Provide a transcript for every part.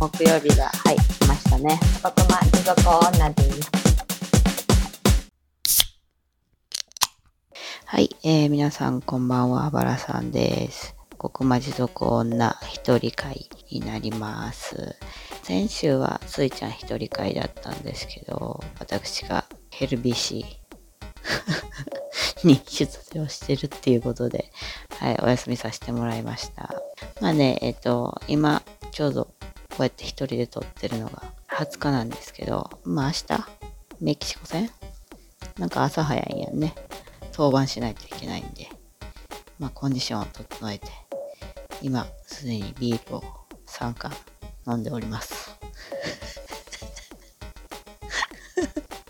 木曜日が、はい、来ましたね。ここま、地獄女です。はい、えー、皆さんこんばんは、バラさんです。国魔持続女一人会になります。先週はスイちゃん一人会だったんですけど、私がヘルビシーに出場してるっていうことで、はい、お休みさせてもらいました。まあね、えっと、今、ちょうどうやって一人で撮ってるのが20日なんですけど、まあ明日、メキシコ戦？なんか朝早いんやんね。登板しないといけないんで、まあコンディションを整えて、今すでにビールを3缶飲んでおります。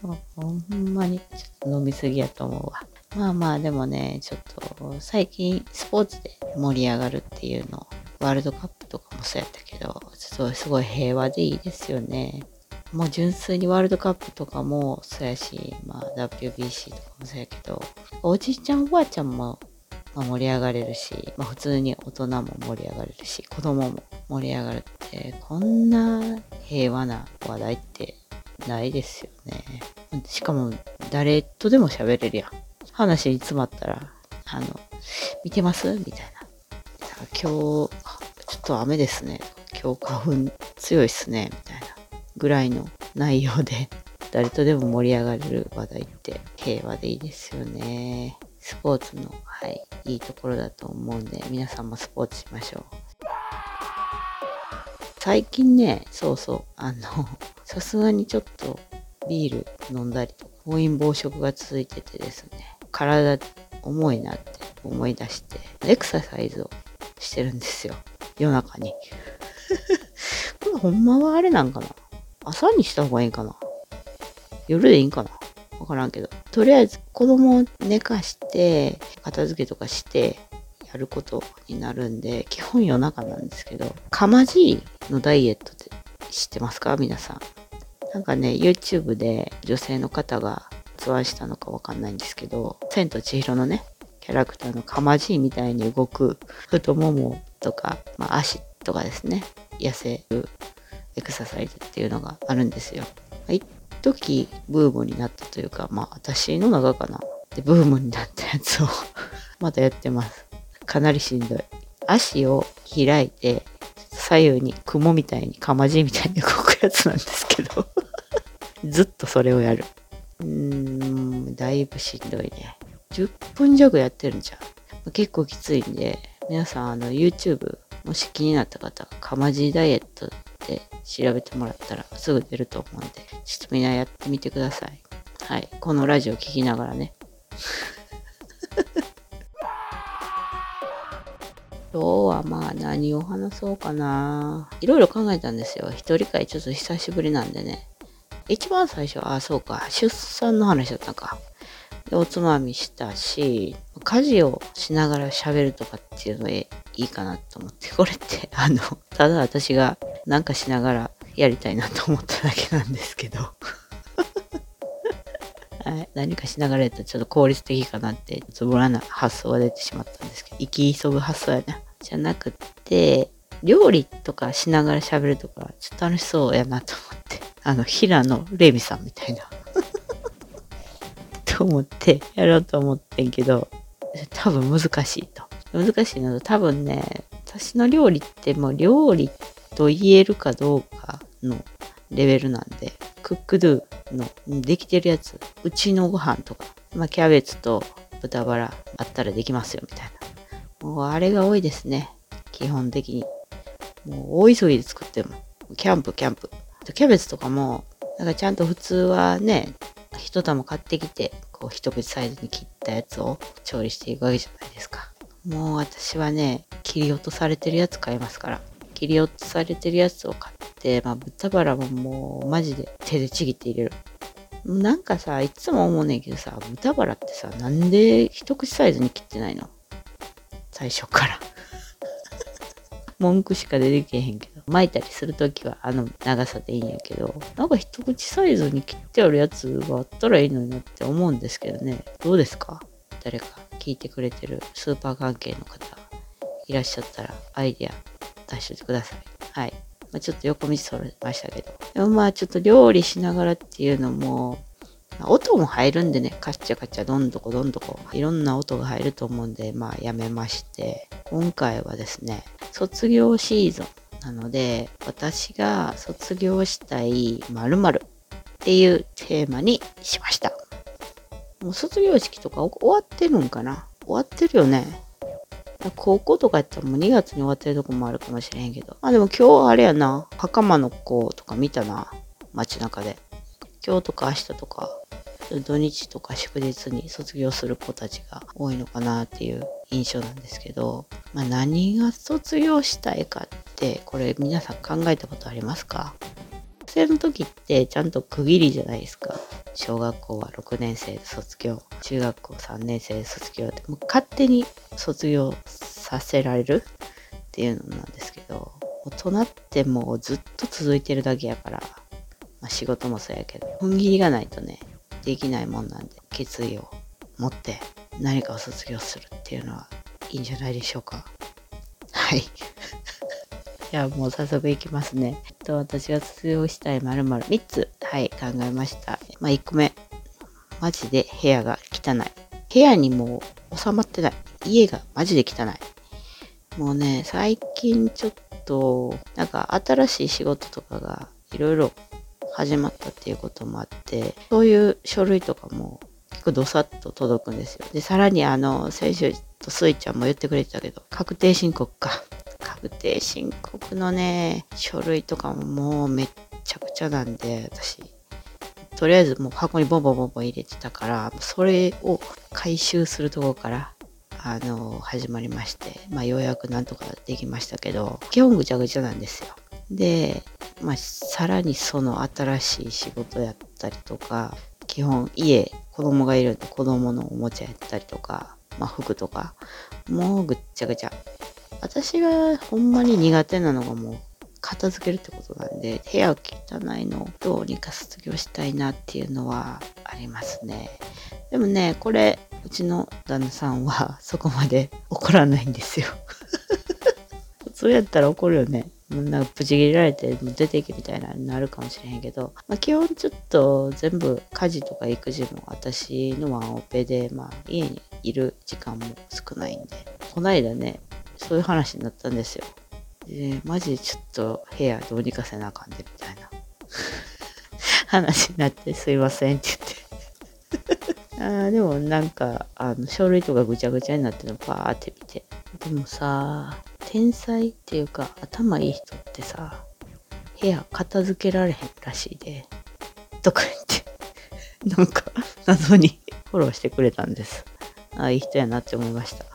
もうほんまにちょっと飲みすぎやと思うわ。まあまあでもね、ちょっと最近スポーツで盛り上がるっていうの、ワールドカップとかもそうやったけど、ちょっとすごい平和でいいですよね。もう純粋にワールドカップとかもそうやし、まあ WBC とかもそうやけど、おじいちゃんおばあちゃんも、ま、盛り上がれるし、まあ普通に大人も盛り上がれるし、子供も盛り上がるって、こんな平和な話題ってないですよね。しかも誰とでも喋れるやん。話に詰まったら、あの、見てます？みたいな。今日、ちょっと雨ですね。今日花粉強いっすね。みたいな。ぐらいの内容で、誰とでも盛り上がれる話題って平和でいいですよね。スポーツの、はい、いいところだと思うんで、皆さんもスポーツしましょう。最近ね、そうそう、あの、さすがにちょっとビール飲んだり、暴飲暴食が続いててですね、体重いなって思い出して、エクササイズをしてるんですよ。夜中に。これほんまはあれなんかな？朝にした方がいいんかな？夜でいいんかな？わからんけど。とりあえず子供を寝かして、片付けとかして、やることになるんで、基本夜中なんですけど、かまじいのダイエットって知ってますか？皆さん。なんかね、YouTube で女性の方が発案したのかわかんないんですけど、千と千尋のね、キャラクターのかまじいみたいに動く太ももとか、まあ、足とかですね、痩せるエクササイズっていうのがあるんですよ。一時ブームになったというか、まあ私の中かな。で、ブームになったやつを またやってます。かなりしんどい。足を開いて、左右に雲みたいにかまじいみたいに動くやつなんですけど ずっとそれをやる。うーん、だいぶしんどいね。10分弱やってるんじゃん。結構きついんで、皆さんあの YouTube もし気になった方、かまじダイエットって調べてもらったらすぐ出ると思うんで、ちょっとみんなやってみてください。はい。このラジオ聞きながらね。今日はまあ何を話そうかな。いろいろ考えたんですよ。一人会ちょっと久しぶりなんでね。一番最初、あ、そうか、出産の話だったか。おつまみしたし、家事をしながら喋るとかっていうのでいいかなと思って、これって、あの、ただ私がなんかしながらやりたいなと思っただけなんですけど。はい、何かしながらやったらちょっと効率的かなって、つぶらな発想が出てしまったんですけど、生き急ぐ発想やな。じゃなくて、料理とかしながら喋るとか、ちょっと楽しそうやなと思って。あの、平野レミさんみたいな。と思ってやろうと思ってんけど、多分難しいと。難しいのと多分ね、私の料理ってもう料理と言えるかどうかのレベルなんで、クックドゥのできてるやつ、うちのご飯とか、まあキャベツと豚バラあったらできますよみたいな。もうあれが多いですね。基本的に。もう大急ぎで作っても。キャンプ、キャンプ。キャベツとかも、なんかちゃんと普通はね、一玉買ってきて、こう一口サイズに切ったやつを調理していくわけじゃないですか。もう私はね、切り落とされてるやつ買いますから。切り落とされてるやつを買って、まあ豚バラももうマジで手でちぎって入れる。なんかさ、いつも思うねんけどさ、豚バラってさ、なんで一口サイズに切ってないの？最初から。文句しか出てけへんけど。巻いたりするときはあの長さでいいんやけど、なんか一口サイズに切ってあるやつがあったらいいのになって思うんですけどね。どうですか？誰か聞いてくれてるスーパー関係の方いらっしゃったらアイディア出しといてください。はい。まあ、ちょっと横道それましたけど。でもまあちょっと料理しながらっていうのも、音も入るんでね、カッチャカチャどんどこどんどこ、いろんな音が入ると思うんで、まあやめまして、今回はですね、卒業シーズンなので、私が卒業したい〇〇っていうテーマにしました。もう卒業式とか終わってるんかな？終わってるよね。高校とかやったらもう2月に終わってるとこもあるかもしれへんけど。まあ、でも今日あれやな。袴の子とか見たな。街中で。今日とか明日とか土日とか祝日に卒業する子たちが多いのかなっていう印象なんですけど、まあ、何が卒業したいかってこれ皆さん考えたことありますか？学生の時ってちゃんと区切りじゃないですか。小学校は6年生で卒業、中学校3年生で卒業って、もう勝手に卒業させられるっていうのなんですけど、大人ってもうずっと続いてるだけやから、まあ、仕事もそうやけど、踏ん切りがないとね、できないもんなんで、決意を持って何かを卒業するっていうのはいいんじゃないでしょうか。はい。じゃあもう早速いきますね。えっと私が卒業したい〇〇3つ、はい、考えました。まあ1個目。マジで部屋が汚い。部屋にもう収まってない。家がマジで汚い。もうね、最近ちょっと、なんか新しい仕事とかがいろいろ始まったっていうこともあって、そういう書類とかも結構どさっと届くんですよ。で、さらにあの、先週とスイちゃんも言ってくれてたけど、確定申告か。確定申告のね、書類とかももうめっちゃくちゃなんで、私、とりあえずもう箱にボンボンボンボン入れてたから、それを回収するところから、あの、始まりまして、まあようやくなんとかできましたけど、基本ぐちゃぐちゃなんですよ。で、まあ、さらにその新しい仕事やったりとか、基本家、子供がいるんで子供のおもちゃやったりとか、まあ服とか、もうぐっちゃぐちゃ。私がほんまに苦手なのがもう片付けるってことなんで、部屋を汚いのをどうにか卒業したいなっていうのはありますね。でもね、これ、うちの旦那さんはそこまで怒らないんですよ。普通やったら怒るよね。なんかブチ切れられて出ていけみたいなになるかもしれへんけど、まあ、基本ちょっと全部家事とか育児も私のワンオペで、まあ、家にいる時間も少ないんでこないだねそういう話になったんですよ。でマジでちょっと部屋どうにかせなあかんでみたいな。話になってすいませんって言って。あでもなんかあの書類とかぐちゃぐちゃになってるのパーって見て。でもさ天才っていうか頭いい人ってさ、部屋片付けられへんらしいで、とか言って、なんか謎にフォローしてくれたんです。ああ、いい人やなって思いました。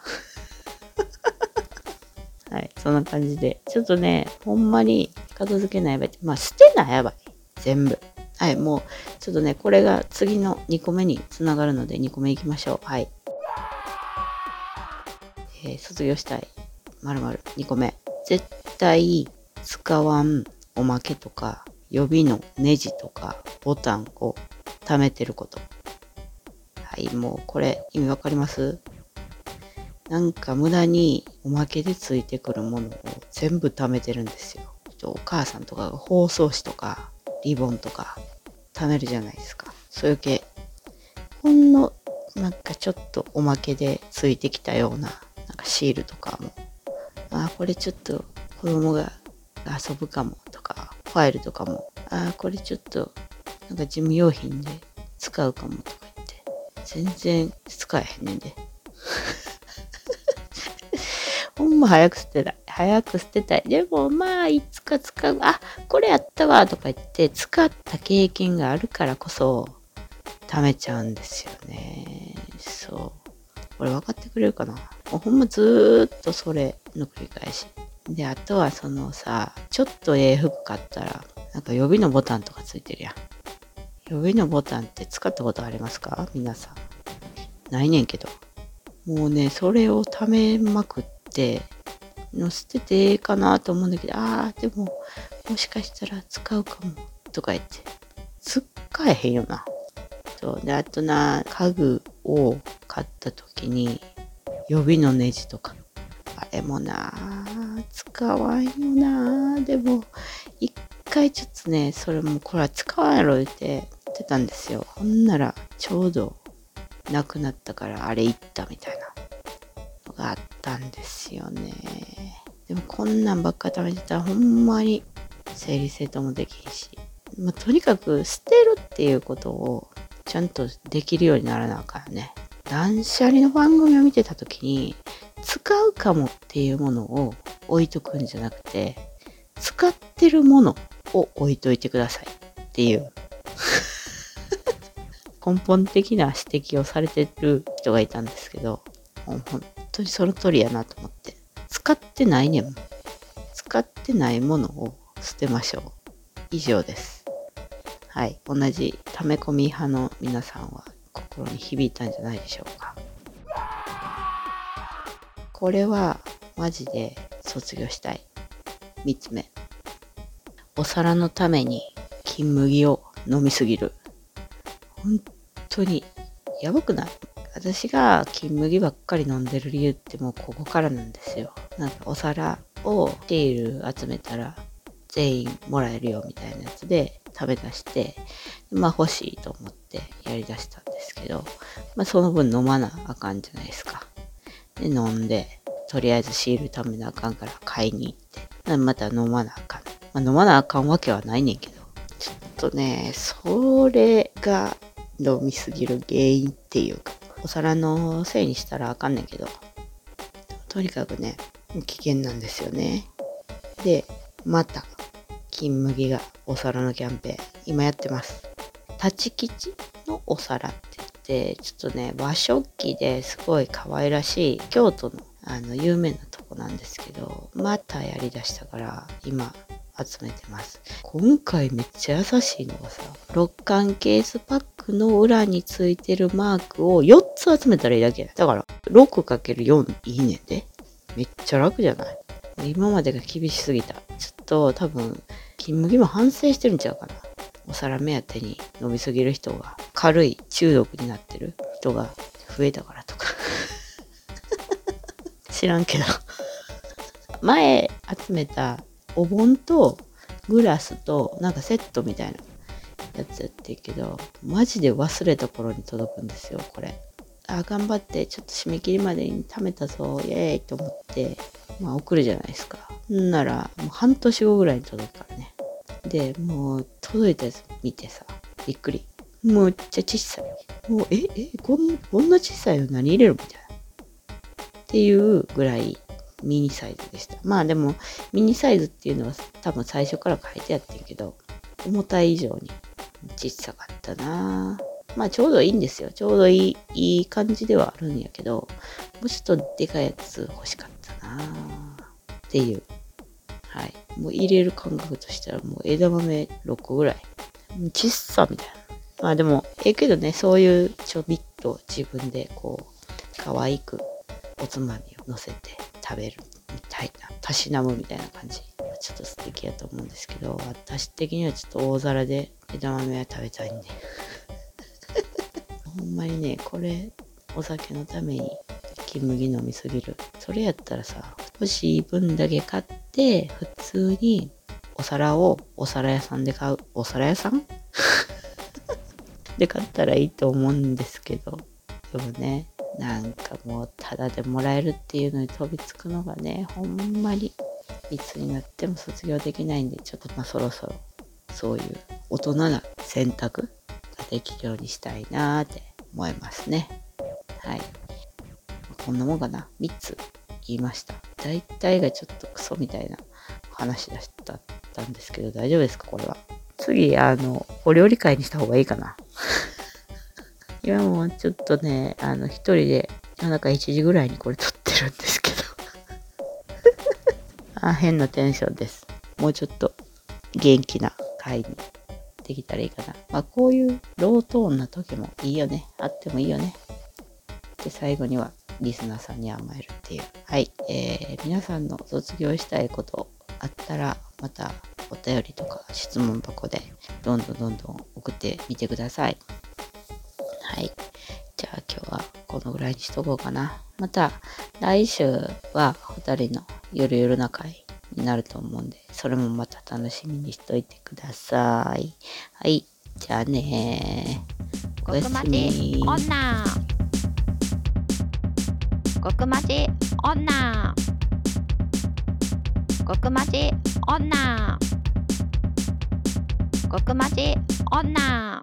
はい、そんな感じで。ちょっとね、ほんまに片付けないやばい。まあ、捨てないやばい。全部。はい、もう、ちょっとね、これが次の2個目につながるので、2個目いきましょう。はい。えー、卒業したいまるまる2個目。絶対使わんおまけとか予備のネジとかボタンを貯めてること。はい、もうこれ意味わかります？なんか無駄におまけでついてくるものを全部貯めてるんですよ。お母さんとかが包装紙とかリボンとか貯めるじゃないですか。そういう系。ほんのなんかちょっとおまけでついてきたようななんかシールとかもああこれちょっと子供が遊ぶかもとか、ファイルとかも、ああこれちょっとなんか事務用品で使うかもとか言って、全然使えへんねんで。ほんま早く捨てたい。早く捨てたい。でもまあ、いつか使う。あ、これやったわとか言って、使った経験があるからこそ、貯めちゃうんですよね。そう。これ分かってくれるかなもうほんまずーっとそれの繰り返し。で、あとはそのさ、ちょっとええ服買ったら、なんか予備のボタンとかついてるやん。予備のボタンって使ったことありますか？皆さん。ないねんけど。もうね、それを貯めまくって、の捨ててええかなと思うんだけど、ああ、でも、もしかしたら使うかも、とか言って。使えへんよな。そう。で、あとな、家具を買った時に、予備のネジとか。あれもな、使わんよな。でも、一回ちょっとね、それもこれは使わんやろ言って言ってたんですよ。ほんなら、ちょうどなくなったからあれ行ったみたいながあったんですよね。でもこんなんばっか貯めてたらほんまに整理整頓もできんし。まあ、とにかく捨てるっていうことをちゃんとできるようにならなあかんね。断捨離の番組を見てた時に使うかもっていうものを置いとくんじゃなくて使ってるものを置いといてくださいっていう 根本的な指摘をされてる人がいたんですけど本当にその通りやなと思って。使ってないねん。使ってないものを捨てましょう。以上です。はい。同じ溜め込み派の皆さんは心に響いたんじゃないでしょうか。これはマジで卒業したい。3つ目。お皿のために金麦を飲みすぎる。本当にやばくない？私が金麦ばっかり飲んでる理由ってもうここからなんですよ。なんかお皿をテール集めたら全員もらえるよみたいなやつで食べ出してまあ欲しいと思ってやりだしたんですけどまあその分飲まなあかんじゃないですか。で飲んでとりあえずシール貯めなあかんから買いに行ってまた飲まなあかん、まあ、飲まなあかんわけはないねんけどちょっとねそれが飲みすぎる原因っていうかお皿のせいにしたらあかんねんけど。とにかくね危険なんですよね。でまた金麦がお皿のキャンペーン今やってます。立ち吉のお皿って言ってちょっとね和食器ですごい可愛らしい京都のあの有名なとこなんですけどまたやりだしたから今集めてます。今回めっちゃ優しいのがさ六巻ケースパックの裏についてるマークを4つ集めたらいいだけ。だから 6×4 いいねんで。めっちゃ楽じゃない？今までが厳しすぎた。ちょっと多分金麦も反省してるんちゃうかな。お皿目当てに飲みすぎる人が軽い中毒になってる人が増えたからとか。知らんけど。前集めたお盆とグラスとなんかセットみたいなやつやってるけどマジで忘れた頃に届くんですよこれ。あ頑張ってちょっと締め切りまでに貯めたぞイエーイと思ってまあ送るじゃないですか。んならもう半年後ぐらいに届くからね。でもう届いたやつ見てさびっくり。むっちゃ小さいもうええこんこんな小さいの何入れるみたいな。っていうぐらいミニサイズでした。まあでもミニサイズっていうのは多分最初から書いてあってんけど重たい以上に小さかったなまあちょうどいいんですよ。ちょうどいい、いい感じではあるんやけど、もうちょっとでかいやつ欲しかったなっていう。はい。もう入れる感覚としたらもう枝豆6個ぐらい。小さみたいな。まあでも、ええけどね、そういうちょびっと自分でこう、可愛くおつまみを乗せて食べるみたいな、たしなむみたいな感じ。ちょっと素敵やと思うんですけど、私的にはちょっと大皿で枝豆は食べたいんで。ほんまにね、これ、お酒のために金麦飲みすぎる。それやったらさ、欲しい分だけ買って、普通にお皿をお皿屋さんで買う。お皿屋さん？で買ったらいいと思うんですけど。でもね、なんかもうタダでもらえるっていうのに飛びつくのがね、ほんまにいつになっても卒業できないんで、ちょっとまあそろそろそういう大人な選択ができるようにしたいなーって思いますね。はい。こんなもんかな？3つ言いました。大体がちょっとクソみたいな話だったんですけど、大丈夫ですか？これは。次、あの、お料理会にした方がいいかな。今もちょっとね、あの、一人で夜中1時ぐらいにこれ撮ってるんですけど。あ、変なテンションです。もうちょっと元気な回にできたらいいかな。まあ、こういうロートーンな時もいいよね。あってもいいよね。で、最後にはリスナーさんに甘えるっていう。はい。えー、皆さんの卒業したいことあったら、またお便りとか質問箱でどんどんどんどん送ってみてください。はい。じゃあ今日はこのぐらいにしとこうかな。また来週は2人のゆるゆるな会になると思うんで、それもまた楽しみにしといてください。はい。じゃあねー。おやす極マジみ。女極マジ女極マジ女極マジ女